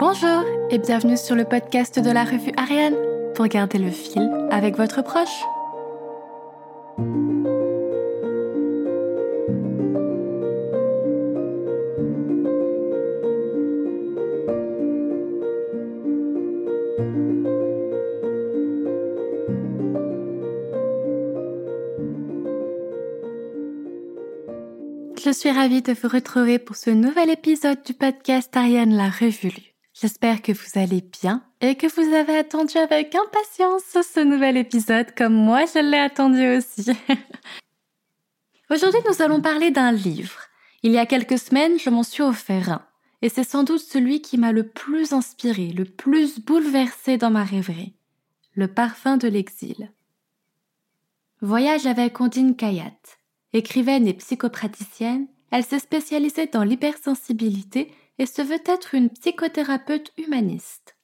Bonjour et bienvenue sur le podcast de la revue Ariane pour garder le fil avec votre proche. Je suis ravie de vous retrouver pour ce nouvel épisode du podcast Ariane la Revue. J'espère que vous allez bien et que vous avez attendu avec impatience ce nouvel épisode comme moi je l'ai attendu aussi. Aujourd'hui nous allons parler d'un livre. Il y a quelques semaines je m'en suis offert un et c'est sans doute celui qui m'a le plus inspiré, le plus bouleversé dans ma rêverie. Le parfum de l'exil. Voyage avec Ondine Kayat. Écrivaine et psychopraticienne, elle s'est spécialisée dans l'hypersensibilité et se veut être une psychothérapeute humaniste.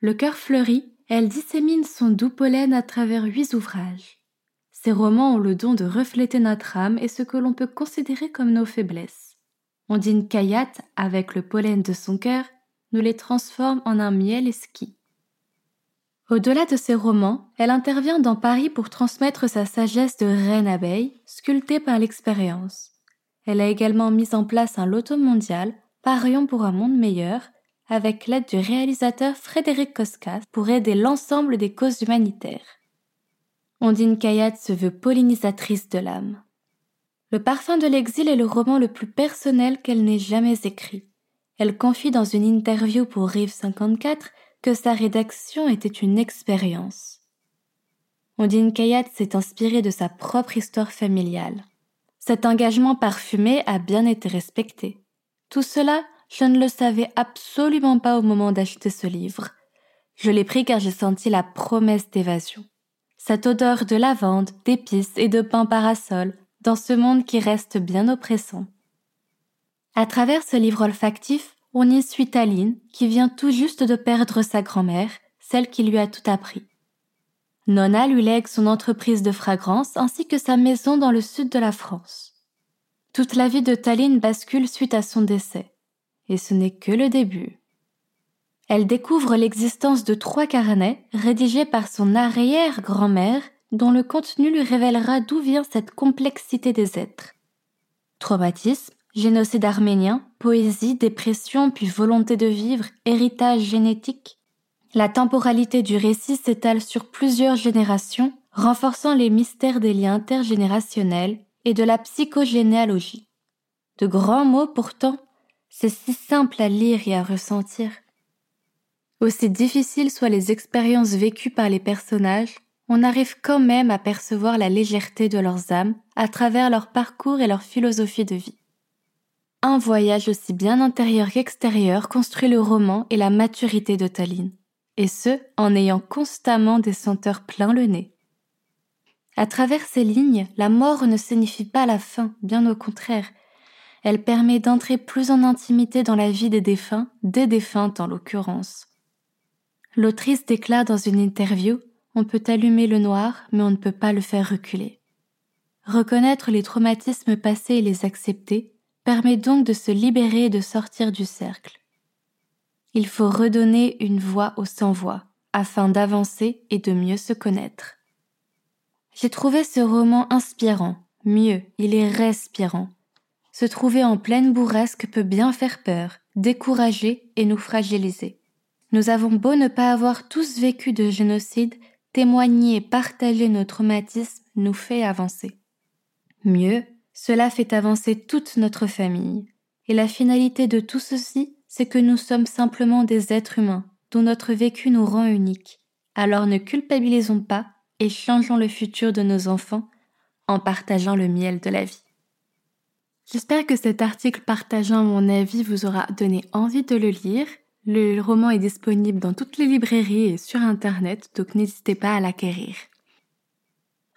Le cœur fleuri, elle dissémine son doux pollen à travers huit ouvrages. Ses romans ont le don de refléter notre âme et ce que l'on peut considérer comme nos faiblesses. Ondine Kayat, avec le pollen de son cœur, nous les transforme en un miel esquis. Au-delà de ses romans, elle intervient dans Paris pour transmettre sa sagesse de reine abeille, sculptée par l'expérience. Elle a également mis en place un loto mondial, Parions pour un monde meilleur, avec l'aide du réalisateur Frédéric Koskas pour aider l'ensemble des causes humanitaires. Ondine Kayat se veut pollinisatrice de l'âme. Le parfum de l'exil est le roman le plus personnel qu'elle n'ait jamais écrit. Elle confie dans une interview pour Rive 54 que sa rédaction était une expérience. Ondine Kayat s'est inspirée de sa propre histoire familiale. Cet engagement parfumé a bien été respecté. Tout cela, je ne le savais absolument pas au moment d'acheter ce livre. Je l'ai pris car j'ai senti la promesse d'évasion. Cette odeur de lavande, d'épices et de pain parasol dans ce monde qui reste bien oppressant. À travers ce livre olfactif, on y suit Taline, qui vient tout juste de perdre sa grand-mère, celle qui lui a tout appris. Nona lui lègue son entreprise de fragrance ainsi que sa maison dans le sud de la France. Toute la vie de Taline bascule suite à son décès. Et ce n'est que le début. Elle découvre l'existence de trois carnets rédigés par son arrière-grand-mère dont le contenu lui révélera d'où vient cette complexité des êtres. Traumatisme, Génocide arménien, poésie, dépression, puis volonté de vivre, héritage génétique. La temporalité du récit s'étale sur plusieurs générations, renforçant les mystères des liens intergénérationnels et de la psychogénéalogie. De grands mots pourtant, c'est si simple à lire et à ressentir. Aussi difficiles soient les expériences vécues par les personnages, on arrive quand même à percevoir la légèreté de leurs âmes à travers leur parcours et leur philosophie de vie. Un voyage aussi bien intérieur qu'extérieur construit le roman et la maturité de Taline, et ce, en ayant constamment des senteurs plein le nez. À travers ces lignes, la mort ne signifie pas la fin, bien au contraire. Elle permet d'entrer plus en intimité dans la vie des défunts, des défuntes en l'occurrence. L'autrice déclare dans une interview On peut allumer le noir, mais on ne peut pas le faire reculer. Reconnaître les traumatismes passés et les accepter, permet donc de se libérer et de sortir du cercle. Il faut redonner une voix aux sans-voix afin d'avancer et de mieux se connaître. J'ai trouvé ce roman inspirant, mieux, il est respirant. Se trouver en pleine bourrasque peut bien faire peur, décourager et nous fragiliser. Nous avons beau ne pas avoir tous vécu de génocide, témoigner et partager nos traumatismes nous fait avancer. Mieux, cela fait avancer toute notre famille. Et la finalité de tout ceci, c'est que nous sommes simplement des êtres humains, dont notre vécu nous rend uniques. Alors ne culpabilisons pas et changeons le futur de nos enfants en partageant le miel de la vie. J'espère que cet article partageant mon avis vous aura donné envie de le lire. Le roman est disponible dans toutes les librairies et sur Internet, donc n'hésitez pas à l'acquérir.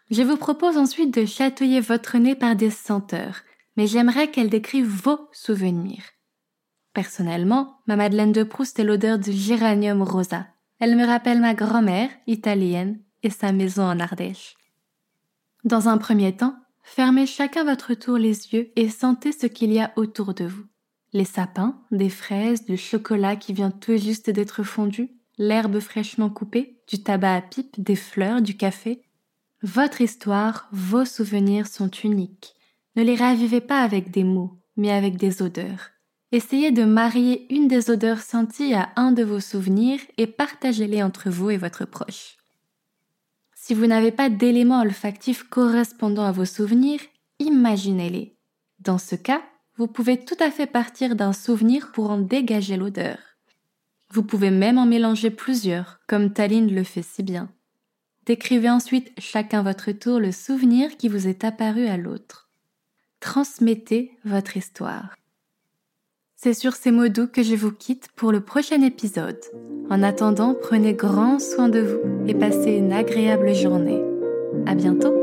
Je vous propose ensuite de chatouiller votre nez par des senteurs, mais j'aimerais qu'elle décrive vos souvenirs. Personnellement, ma Madeleine de Proust est l'odeur du géranium rosa. Elle me rappelle ma grand-mère, italienne, et sa maison en Ardèche. Dans un premier temps, fermez chacun votre tour les yeux et sentez ce qu'il y a autour de vous. Les sapins, des fraises, du chocolat qui vient tout juste d'être fondu, l'herbe fraîchement coupée, du tabac à pipe, des fleurs, du café. Votre histoire, vos souvenirs sont uniques. Ne les ravivez pas avec des mots, mais avec des odeurs. Essayez de marier une des odeurs senties à un de vos souvenirs et partagez-les entre vous et votre proche. Si vous n'avez pas d'éléments olfactifs correspondant à vos souvenirs, imaginez-les. Dans ce cas, vous pouvez tout à fait partir d'un souvenir pour en dégager l'odeur. Vous pouvez même en mélanger plusieurs, comme Taline le fait si bien. Décrivez ensuite chacun votre tour le souvenir qui vous est apparu à l'autre. Transmettez votre histoire. C'est sur ces mots doux que je vous quitte pour le prochain épisode. En attendant, prenez grand soin de vous et passez une agréable journée. À bientôt!